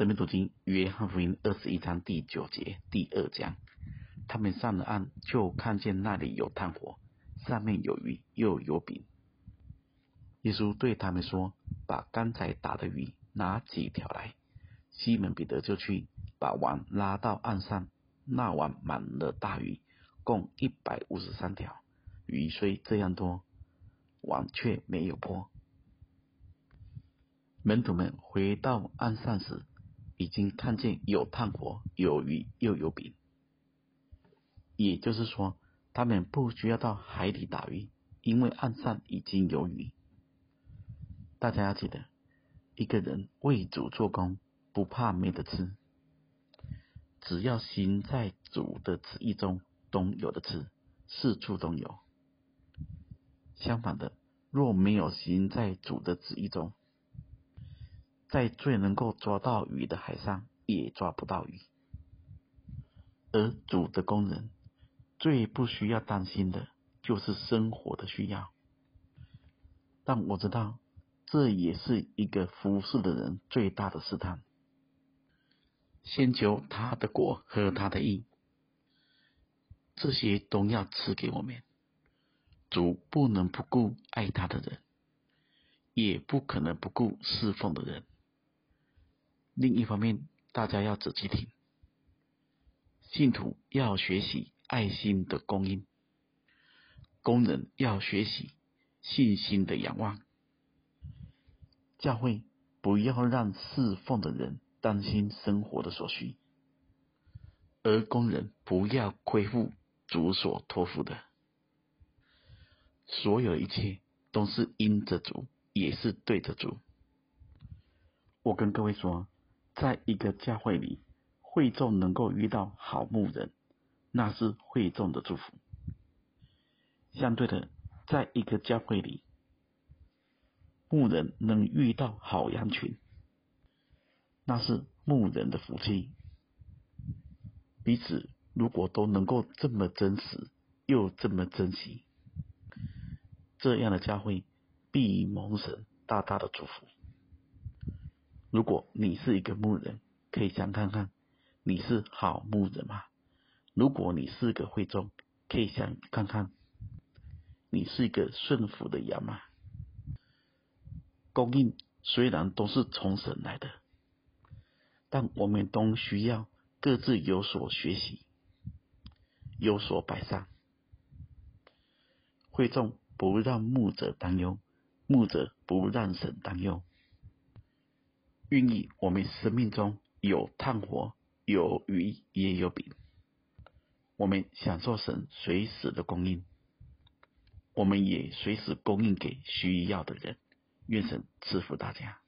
生命读经约翰福音二十一章第九节第二讲，他们上了岸，就看见那里有炭火，上面有鱼，又有饼。耶稣对他们说：“把刚才打的鱼拿几条来。”西门彼得就去把网拉到岸上，那网满了大鱼，共一百五十三条。鱼虽这样多，网却没有破。门徒们回到岸上时，已经看见有炭火，有鱼，又有饼。也就是说，他们不需要到海底打鱼，因为岸上已经有鱼。大家要记得，一个人为主做工，不怕没得吃，只要心在主的旨意中，都有的吃，四处都有。相反的，若没有心在主的旨意中，在最能够抓到鱼的海上，也抓不到鱼。而主的工人最不需要担心的，就是生活的需要。但我知道。这也是一个服侍的人最大的试探。先求他的果和他的意，这些都要赐给我们。主不能不顾爱他的人，也不可能不顾侍奉的人。另一方面，大家要仔细听，信徒要学习爱心的供应，工人要学习信心的仰望。教会不要让侍奉的人担心生活的所需，而工人不要亏负主所托付的。所有一切都是因着主，也是对着主。我跟各位说，在一个教会里，会众能够遇到好牧人，那是会众的祝福。相对的，在一个教会里，牧人能遇到好羊群，那是牧人的福气。彼此如果都能够这么真实，又这么珍惜，这样的教会必蒙神大大的祝福。如果你是一个牧人，可以想看看，你是好牧人吗？如果你是个会众，可以想看看，你是一个顺服的羊吗？供应虽然都是从神来的，但我们都需要各自有所学习，有所摆上。会众不让牧者担忧，牧者不让神担忧。愿意我们生命中有炭火，有鱼，也有饼，我们享受神随时的供应，我们也随时供应给需要的人。愿神赐福大家。